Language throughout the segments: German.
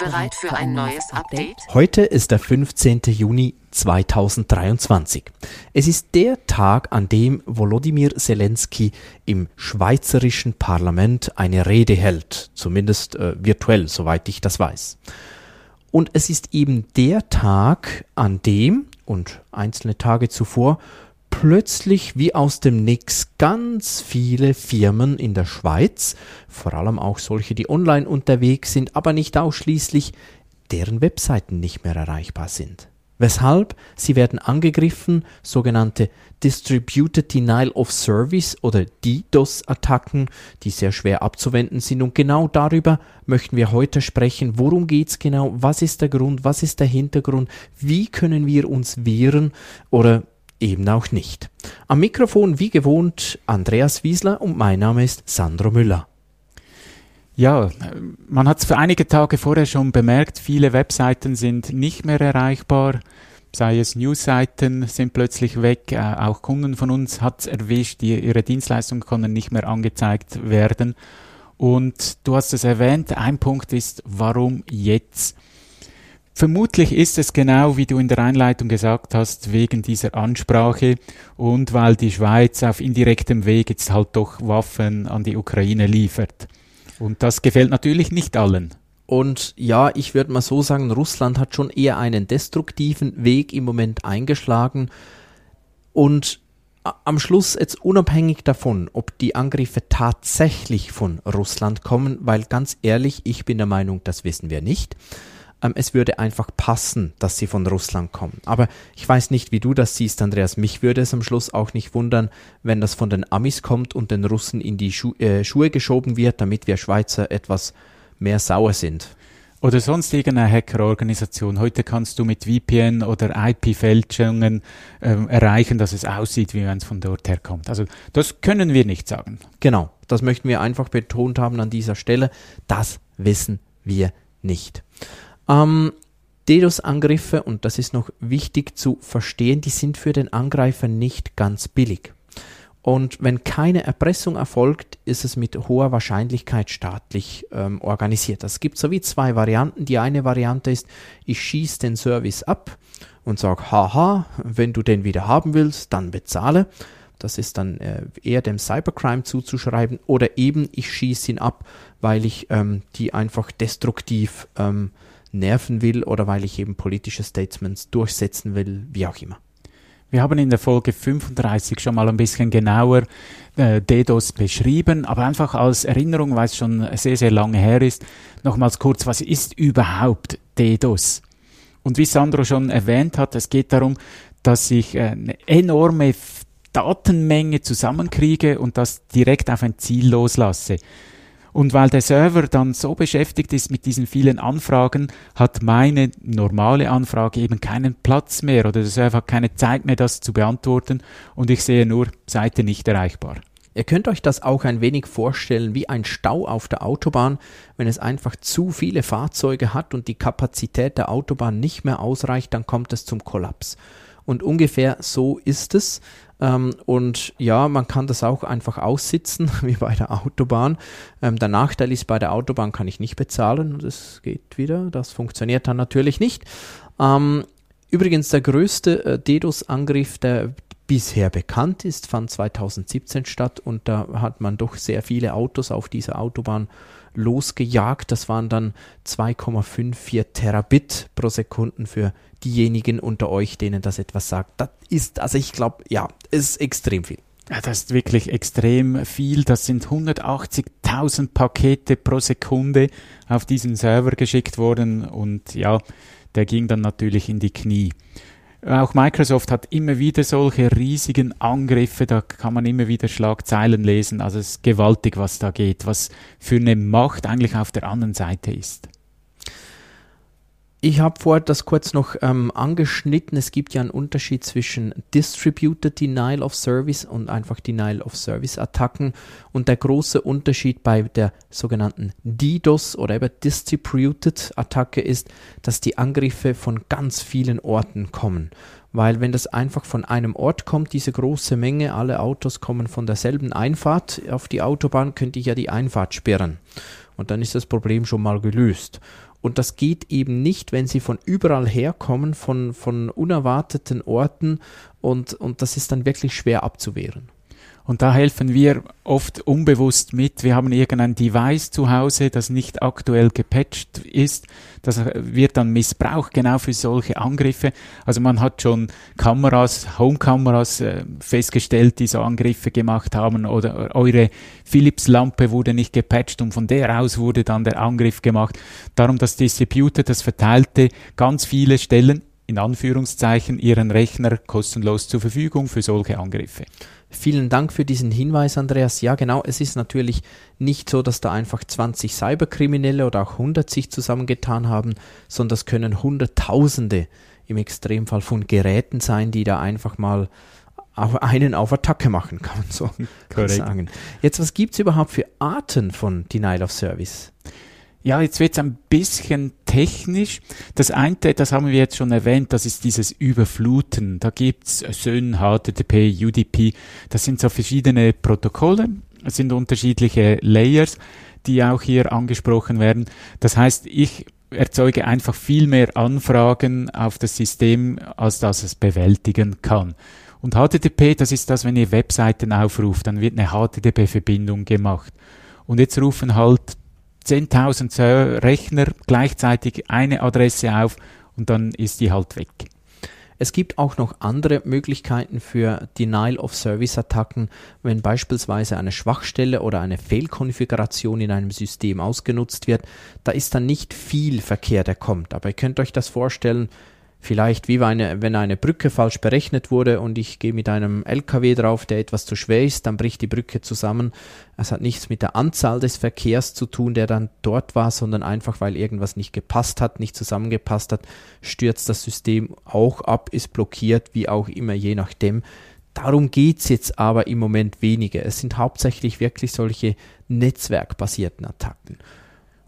Bereit für ein neues Update? Heute ist der 15. Juni 2023. Es ist der Tag, an dem Volodymyr Zelensky im schweizerischen Parlament eine Rede hält, zumindest äh, virtuell, soweit ich das weiß. Und es ist eben der Tag, an dem und einzelne Tage zuvor plötzlich wie aus dem Nix ganz viele Firmen in der Schweiz, vor allem auch solche, die online unterwegs sind, aber nicht ausschließlich, deren Webseiten nicht mehr erreichbar sind. Weshalb? Sie werden angegriffen, sogenannte Distributed Denial of Service oder DDoS-Attacken, die sehr schwer abzuwenden sind. Und genau darüber möchten wir heute sprechen. Worum geht's genau? Was ist der Grund? Was ist der Hintergrund? Wie können wir uns wehren? Oder eben auch nicht. Am Mikrofon wie gewohnt Andreas Wiesler und mein Name ist Sandro Müller. Ja, man hat es für einige Tage vorher schon bemerkt, viele Webseiten sind nicht mehr erreichbar, sei es Newsseiten sind plötzlich weg, äh, auch Kunden von uns hat es erwischt, die, ihre Dienstleistungen können nicht mehr angezeigt werden. Und du hast es erwähnt, ein Punkt ist, warum jetzt? Vermutlich ist es genau, wie du in der Einleitung gesagt hast, wegen dieser Ansprache und weil die Schweiz auf indirektem Weg jetzt halt doch Waffen an die Ukraine liefert. Und das gefällt natürlich nicht allen. Und ja, ich würde mal so sagen, Russland hat schon eher einen destruktiven Weg im Moment eingeschlagen. Und am Schluss jetzt unabhängig davon, ob die Angriffe tatsächlich von Russland kommen, weil ganz ehrlich, ich bin der Meinung, das wissen wir nicht es würde einfach passen, dass sie von Russland kommen. Aber ich weiß nicht, wie du das siehst, Andreas. Mich würde es am Schluss auch nicht wundern, wenn das von den Amis kommt und den Russen in die Schu äh, Schuhe geschoben wird, damit wir Schweizer etwas mehr sauer sind. Oder sonst irgendeine Hackerorganisation. Heute kannst du mit VPN oder IP-Fälschungen ähm, erreichen, dass es aussieht, wie wenn es von dort herkommt. Also das können wir nicht sagen. Genau, das möchten wir einfach betont haben an dieser Stelle. Das wissen wir nicht. Ähm, DDoS-Angriffe, und das ist noch wichtig zu verstehen, die sind für den Angreifer nicht ganz billig. Und wenn keine Erpressung erfolgt, ist es mit hoher Wahrscheinlichkeit staatlich ähm, organisiert. Es gibt so wie zwei Varianten. Die eine Variante ist, ich schieße den Service ab und sage, haha, wenn du den wieder haben willst, dann bezahle. Das ist dann äh, eher dem Cybercrime zuzuschreiben. Oder eben, ich schieße ihn ab, weil ich ähm, die einfach destruktiv ähm, nerven will oder weil ich eben politische Statements durchsetzen will, wie auch immer. Wir haben in der Folge 35 schon mal ein bisschen genauer äh, DDoS beschrieben, aber einfach als Erinnerung, weil es schon sehr, sehr lange her ist, nochmals kurz, was ist überhaupt DDoS? Und wie Sandro schon erwähnt hat, es geht darum, dass ich äh, eine enorme Datenmenge zusammenkriege und das direkt auf ein Ziel loslasse. Und weil der Server dann so beschäftigt ist mit diesen vielen Anfragen, hat meine normale Anfrage eben keinen Platz mehr oder der Server hat keine Zeit mehr, das zu beantworten und ich sehe nur Seite nicht erreichbar. Ihr könnt euch das auch ein wenig vorstellen wie ein Stau auf der Autobahn, wenn es einfach zu viele Fahrzeuge hat und die Kapazität der Autobahn nicht mehr ausreicht, dann kommt es zum Kollaps. Und ungefähr so ist es. Ähm, und ja, man kann das auch einfach aussitzen, wie bei der Autobahn. Ähm, der Nachteil ist, bei der Autobahn kann ich nicht bezahlen es geht wieder. Das funktioniert dann natürlich nicht. Ähm, übrigens, der größte äh, DDoS-Angriff, der bisher bekannt ist, fand 2017 statt und da hat man doch sehr viele Autos auf dieser Autobahn losgejagt. Das waren dann 2,54 Terabit pro Sekunden für diejenigen unter euch, denen das etwas sagt. Das ist, also ich glaube, ja, ist extrem viel. Ja, das ist wirklich extrem viel. Das sind 180.000 Pakete pro Sekunde auf diesen Server geschickt worden und ja, der ging dann natürlich in die Knie. Auch Microsoft hat immer wieder solche riesigen Angriffe, da kann man immer wieder Schlagzeilen lesen. Also es ist gewaltig, was da geht, was für eine Macht eigentlich auf der anderen Seite ist. Ich habe vorher das kurz noch ähm, angeschnitten. Es gibt ja einen Unterschied zwischen Distributed Denial of Service und einfach Denial of Service Attacken. Und der große Unterschied bei der sogenannten DDoS oder eben Distributed Attacke ist, dass die Angriffe von ganz vielen Orten kommen. Weil wenn das einfach von einem Ort kommt, diese große Menge, alle Autos kommen von derselben Einfahrt auf die Autobahn, könnte ich ja die Einfahrt sperren. Und dann ist das Problem schon mal gelöst. Und das geht eben nicht, wenn sie von überall herkommen, von, von unerwarteten Orten und, und das ist dann wirklich schwer abzuwehren. Und da helfen wir oft unbewusst mit. Wir haben irgendein Device zu Hause, das nicht aktuell gepatcht ist. Das wird dann missbraucht, genau für solche Angriffe. Also man hat schon Kameras, Homekameras äh, festgestellt, die so Angriffe gemacht haben oder eure Philips-Lampe wurde nicht gepatcht und von der aus wurde dann der Angriff gemacht. Darum das Distributed, das verteilte ganz viele Stellen in Anführungszeichen ihren Rechner kostenlos zur Verfügung für solche Angriffe. Vielen Dank für diesen Hinweis, Andreas. Ja, genau, es ist natürlich nicht so, dass da einfach 20 Cyberkriminelle oder auch 100 sich zusammengetan haben, sondern das können Hunderttausende im Extremfall von Geräten sein, die da einfach mal einen auf Attacke machen, kann man so sagen. Jetzt, was gibt es überhaupt für Arten von Denial of Service? Ja, jetzt wird es ein bisschen technisch. Das eine, das haben wir jetzt schon erwähnt, das ist dieses Überfluten. Da gibt's SYN, HTTP, UDP. Das sind so verschiedene Protokolle. Es sind unterschiedliche Layers, die auch hier angesprochen werden. Das heißt, ich erzeuge einfach viel mehr Anfragen auf das System, als dass es bewältigen kann. Und HTTP, das ist das, wenn ihr Webseiten aufruft, dann wird eine HTTP-Verbindung gemacht. Und jetzt rufen halt 10.000 Rechner gleichzeitig eine Adresse auf und dann ist die halt weg. Es gibt auch noch andere Möglichkeiten für Denial of Service Attacken, wenn beispielsweise eine Schwachstelle oder eine Fehlkonfiguration in einem System ausgenutzt wird. Da ist dann nicht viel Verkehr, der kommt. Aber ihr könnt euch das vorstellen, Vielleicht wie eine, wenn eine Brücke falsch berechnet wurde und ich gehe mit einem LKW drauf, der etwas zu schwer ist, dann bricht die Brücke zusammen. Es hat nichts mit der Anzahl des Verkehrs zu tun, der dann dort war, sondern einfach, weil irgendwas nicht gepasst hat, nicht zusammengepasst hat, stürzt das System auch ab, ist blockiert, wie auch immer, je nachdem. Darum geht's jetzt aber im Moment weniger. Es sind hauptsächlich wirklich solche netzwerkbasierten Attacken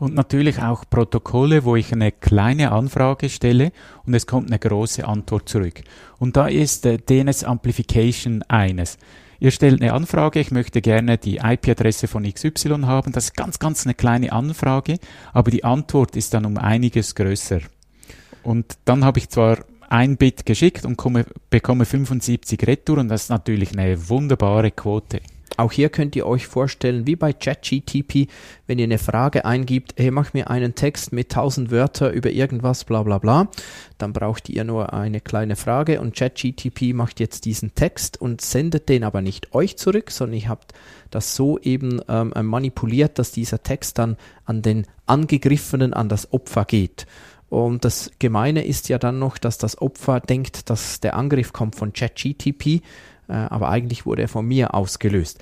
und natürlich auch Protokolle, wo ich eine kleine Anfrage stelle und es kommt eine große Antwort zurück. Und da ist äh, DNS Amplification eines. Ihr stellt eine Anfrage, ich möchte gerne die IP-Adresse von XY haben. Das ist ganz, ganz eine kleine Anfrage, aber die Antwort ist dann um einiges größer. Und dann habe ich zwar ein Bit geschickt und komme, bekomme 75 Retour und das ist natürlich eine wunderbare Quote. Auch hier könnt ihr euch vorstellen, wie bei ChatGTP, wenn ihr eine Frage eingibt, hey, mach mir einen Text mit 1000 Wörter über irgendwas, bla bla bla, dann braucht ihr nur eine kleine Frage und ChatGTP macht jetzt diesen Text und sendet den aber nicht euch zurück, sondern ihr habt das so eben ähm, manipuliert, dass dieser Text dann an den Angegriffenen, an das Opfer geht. Und das Gemeine ist ja dann noch, dass das Opfer denkt, dass der Angriff kommt von ChatGTP aber eigentlich wurde er von mir ausgelöst.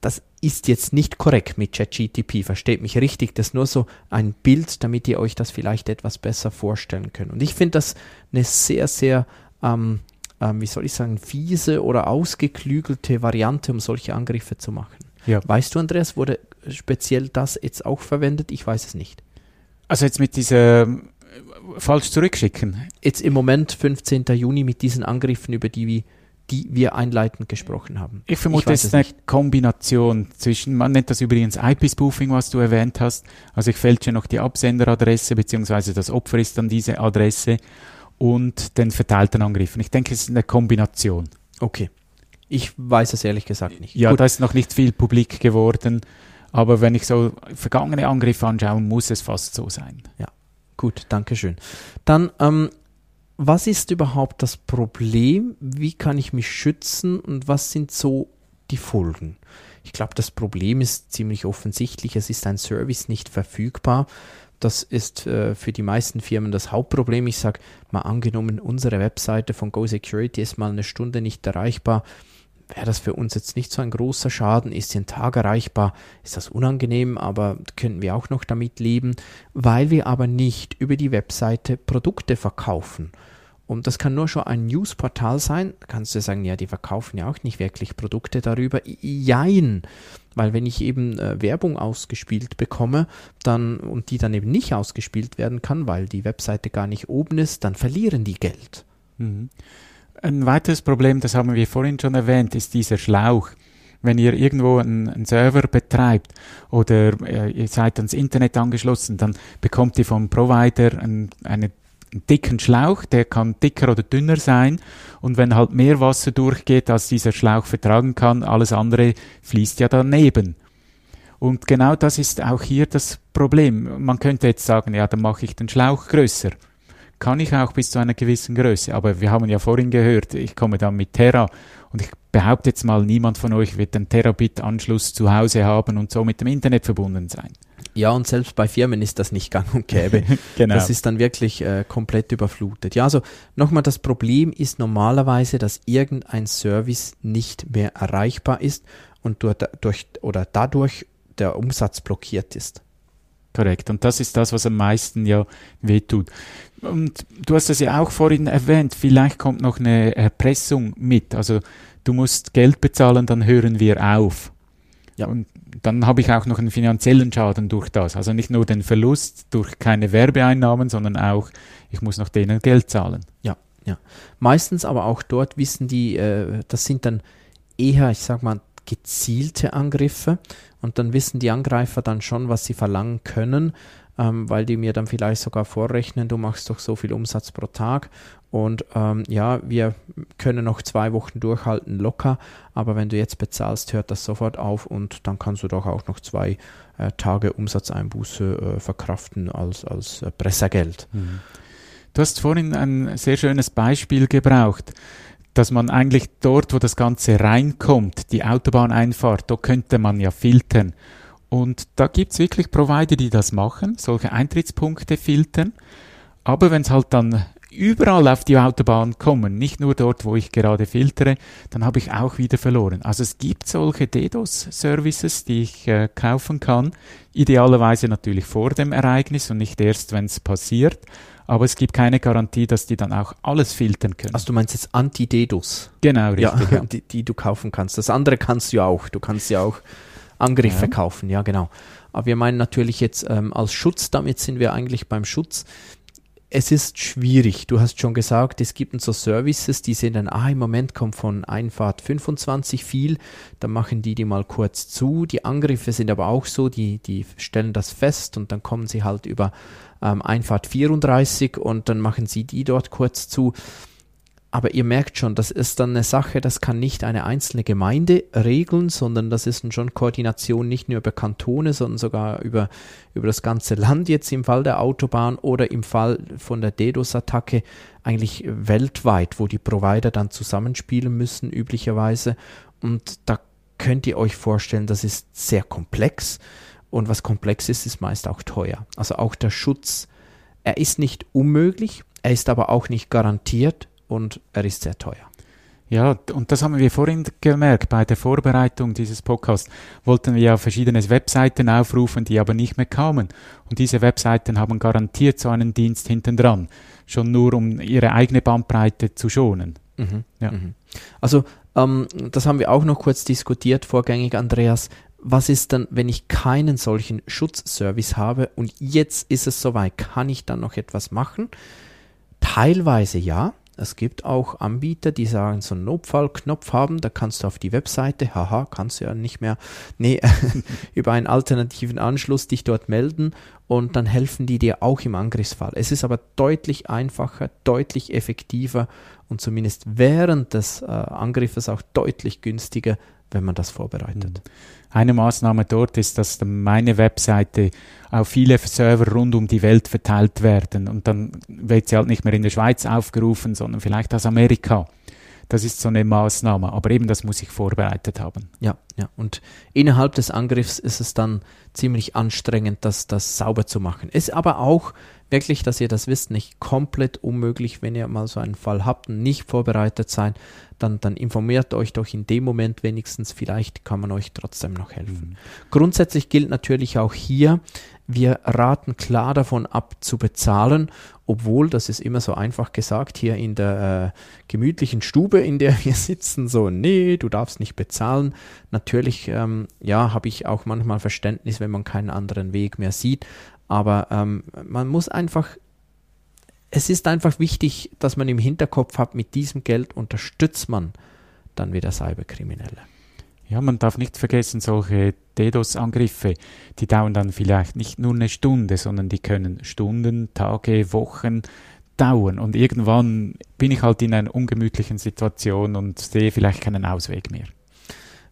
Das ist jetzt nicht korrekt mit ChatGTP, versteht mich richtig. Das ist nur so ein Bild, damit ihr euch das vielleicht etwas besser vorstellen könnt. Und ich finde das eine sehr, sehr, ähm, ähm, wie soll ich sagen, fiese oder ausgeklügelte Variante, um solche Angriffe zu machen. Ja. Weißt du, Andreas, wurde speziell das jetzt auch verwendet? Ich weiß es nicht. Also jetzt mit dieser äh, falsch zurückschicken. Jetzt im Moment, 15. Juni, mit diesen Angriffen, über die wir die wir einleitend gesprochen haben. Ich vermute, es ist eine nicht. Kombination zwischen, man nennt das übrigens IP-Spoofing, was du erwähnt hast. Also ich fälsche noch die Absenderadresse, beziehungsweise das Opfer ist dann diese Adresse und den verteilten Angriffen. Ich denke, es ist eine Kombination. Okay. Ich weiß es ehrlich gesagt nicht. Ja, Gut. da ist noch nicht viel publik geworden. Aber wenn ich so vergangene Angriffe anschaue, muss es fast so sein. Ja, gut, danke schön. Dann ähm, was ist überhaupt das Problem? Wie kann ich mich schützen und was sind so die Folgen? Ich glaube, das Problem ist ziemlich offensichtlich. Es ist ein Service nicht verfügbar. Das ist äh, für die meisten Firmen das Hauptproblem. Ich sage mal angenommen, unsere Webseite von Go Security ist mal eine Stunde nicht erreichbar. wäre das für uns jetzt nicht so ein großer Schaden. Ist sie ein Tag erreichbar, ist das unangenehm, aber könnten wir auch noch damit leben, weil wir aber nicht über die Webseite Produkte verkaufen. Und das kann nur schon ein Newsportal sein. Kannst du sagen, ja, die verkaufen ja auch nicht wirklich Produkte darüber. Jein. Weil wenn ich eben äh, Werbung ausgespielt bekomme, dann und die dann eben nicht ausgespielt werden kann, weil die Webseite gar nicht oben ist, dann verlieren die Geld. Mhm. Ein weiteres Problem, das haben wir vorhin schon erwähnt, ist dieser Schlauch. Wenn ihr irgendwo einen, einen Server betreibt oder äh, ihr seid ans Internet angeschlossen, dann bekommt ihr vom Provider ein, eine einen dicken Schlauch, der kann dicker oder dünner sein und wenn halt mehr Wasser durchgeht, als dieser Schlauch vertragen kann, alles andere fließt ja daneben. Und genau das ist auch hier das Problem. Man könnte jetzt sagen, ja, dann mache ich den Schlauch größer kann ich auch bis zu einer gewissen Größe. Aber wir haben ja vorhin gehört, ich komme dann mit Terra und ich behaupte jetzt mal, niemand von euch wird einen Terabit-Anschluss zu Hause haben und so mit dem Internet verbunden sein. Ja, und selbst bei Firmen ist das nicht gang und gäbe. genau. Das ist dann wirklich äh, komplett überflutet. Ja, also nochmal, das Problem ist normalerweise, dass irgendein Service nicht mehr erreichbar ist und durch, durch oder dadurch der Umsatz blockiert ist. Korrekt. Und das ist das, was am meisten ja wehtut. Und du hast es ja auch vorhin erwähnt, vielleicht kommt noch eine Erpressung mit. Also du musst Geld bezahlen, dann hören wir auf. Ja. Und dann habe ich auch noch einen finanziellen Schaden durch das. Also nicht nur den Verlust durch keine Werbeeinnahmen, sondern auch, ich muss noch denen Geld zahlen. Ja, ja. Meistens aber auch dort wissen die, äh, das sind dann eher, ich sag mal, gezielte Angriffe und dann wissen die Angreifer dann schon, was sie verlangen können, ähm, weil die mir dann vielleicht sogar vorrechnen, du machst doch so viel Umsatz pro Tag und ähm, ja, wir können noch zwei Wochen durchhalten locker, aber wenn du jetzt bezahlst, hört das sofort auf und dann kannst du doch auch noch zwei äh, Tage Umsatzeinbuße äh, verkraften als, als äh, Pressegeld. Mhm. Du hast vorhin ein sehr schönes Beispiel gebraucht dass man eigentlich dort, wo das Ganze reinkommt, die Autobahneinfahrt, da könnte man ja filtern. Und da gibt's wirklich Provider, die das machen, solche Eintrittspunkte filtern. Aber wenn es halt dann überall auf die Autobahn kommen, nicht nur dort, wo ich gerade filtere, dann habe ich auch wieder verloren. Also es gibt solche DDoS-Services, die ich äh, kaufen kann, idealerweise natürlich vor dem Ereignis und nicht erst, wenn es passiert aber es gibt keine Garantie, dass die dann auch alles filtern können. Also du meinst jetzt Anti-DDoS? Genau, richtig. Ja, ja. Die, die, du kaufen kannst. Das andere kannst du ja auch. Du kannst ja auch Angriffe ja. kaufen, ja genau. Aber wir meinen natürlich jetzt ähm, als Schutz, damit sind wir eigentlich beim Schutz. Es ist schwierig. Du hast schon gesagt, es gibt so Services, die sehen dann, ah, im Moment kommt von Einfahrt 25 viel, dann machen die die mal kurz zu. Die Angriffe sind aber auch so, die, die stellen das fest und dann kommen sie halt über ähm, Einfahrt 34 und dann machen sie die dort kurz zu. Aber ihr merkt schon, das ist dann eine Sache, das kann nicht eine einzelne Gemeinde regeln, sondern das ist schon Koordination nicht nur über Kantone, sondern sogar über, über das ganze Land jetzt im Fall der Autobahn oder im Fall von der DDoS-Attacke eigentlich weltweit, wo die Provider dann zusammenspielen müssen, üblicherweise. Und da könnt ihr euch vorstellen, das ist sehr komplex. Und was komplex ist, ist meist auch teuer. Also auch der Schutz, er ist nicht unmöglich, er ist aber auch nicht garantiert und er ist sehr teuer. Ja, und das haben wir vorhin gemerkt bei der Vorbereitung dieses Podcasts. Wollten wir ja verschiedene Webseiten aufrufen, die aber nicht mehr kamen. Und diese Webseiten haben garantiert so einen Dienst hinten dran. Schon nur um ihre eigene Bandbreite zu schonen. Mhm, ja. Mhm. Also, ähm, das haben wir auch noch kurz diskutiert vorgängig, Andreas was ist dann, wenn ich keinen solchen Schutzservice habe und jetzt ist es soweit, kann ich dann noch etwas machen? Teilweise ja. Es gibt auch Anbieter, die sagen, so einen Notfallknopf haben, da kannst du auf die Webseite, haha, kannst du ja nicht mehr, nee, über einen alternativen Anschluss dich dort melden und dann helfen die dir auch im Angriffsfall. Es ist aber deutlich einfacher, deutlich effektiver und zumindest während des äh, Angriffes auch deutlich günstiger, wenn man das vorbereitet. Mhm. Eine Maßnahme dort ist, dass meine Webseite auf viele Server rund um die Welt verteilt werden und dann wird sie halt nicht mehr in der Schweiz aufgerufen, sondern vielleicht aus Amerika. Das ist so eine Maßnahme, aber eben das muss ich vorbereitet haben. Ja, ja. Und innerhalb des Angriffs ist es dann ziemlich anstrengend, das, das sauber zu machen. Es ist aber auch wirklich, dass ihr das wisst, nicht komplett unmöglich, wenn ihr mal so einen Fall habt und nicht vorbereitet seid, dann, dann informiert euch doch in dem Moment wenigstens, vielleicht kann man euch trotzdem noch helfen. Mhm. Grundsätzlich gilt natürlich auch hier, wir raten klar davon ab zu bezahlen, obwohl, das ist immer so einfach gesagt, hier in der äh, gemütlichen Stube, in der wir sitzen, so, nee, du darfst nicht bezahlen. Natürlich, ähm, ja, habe ich auch manchmal Verständnis, wenn man keinen anderen Weg mehr sieht, aber ähm, man muss einfach es ist einfach wichtig, dass man im Hinterkopf hat, mit diesem Geld unterstützt man dann wieder Cyberkriminelle. Ja, man darf nicht vergessen, solche DDoS-Angriffe, die dauern dann vielleicht nicht nur eine Stunde, sondern die können Stunden, Tage, Wochen dauern. Und irgendwann bin ich halt in einer ungemütlichen Situation und sehe vielleicht keinen Ausweg mehr.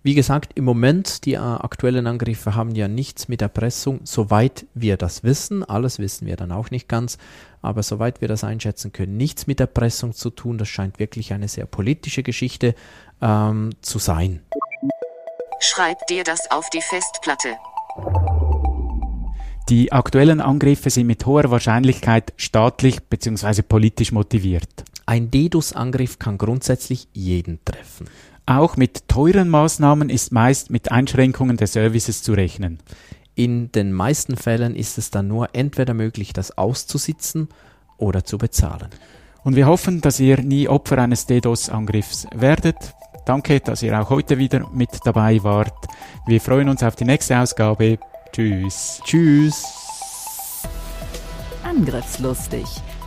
Wie gesagt, im Moment, die äh, aktuellen Angriffe haben ja nichts mit Erpressung, soweit wir das wissen. Alles wissen wir dann auch nicht ganz, aber soweit wir das einschätzen können, nichts mit Erpressung zu tun. Das scheint wirklich eine sehr politische Geschichte ähm, zu sein. Schreib dir das auf die Festplatte. Die aktuellen Angriffe sind mit hoher Wahrscheinlichkeit staatlich bzw. politisch motiviert. Ein DDoS-Angriff kann grundsätzlich jeden treffen. Auch mit teuren Maßnahmen ist meist mit Einschränkungen der Services zu rechnen. In den meisten Fällen ist es dann nur entweder möglich, das auszusitzen oder zu bezahlen. Und wir hoffen, dass ihr nie Opfer eines DDoS-Angriffs werdet. Danke, dass ihr auch heute wieder mit dabei wart. Wir freuen uns auf die nächste Ausgabe. Tschüss. Tschüss. Angriffslustig.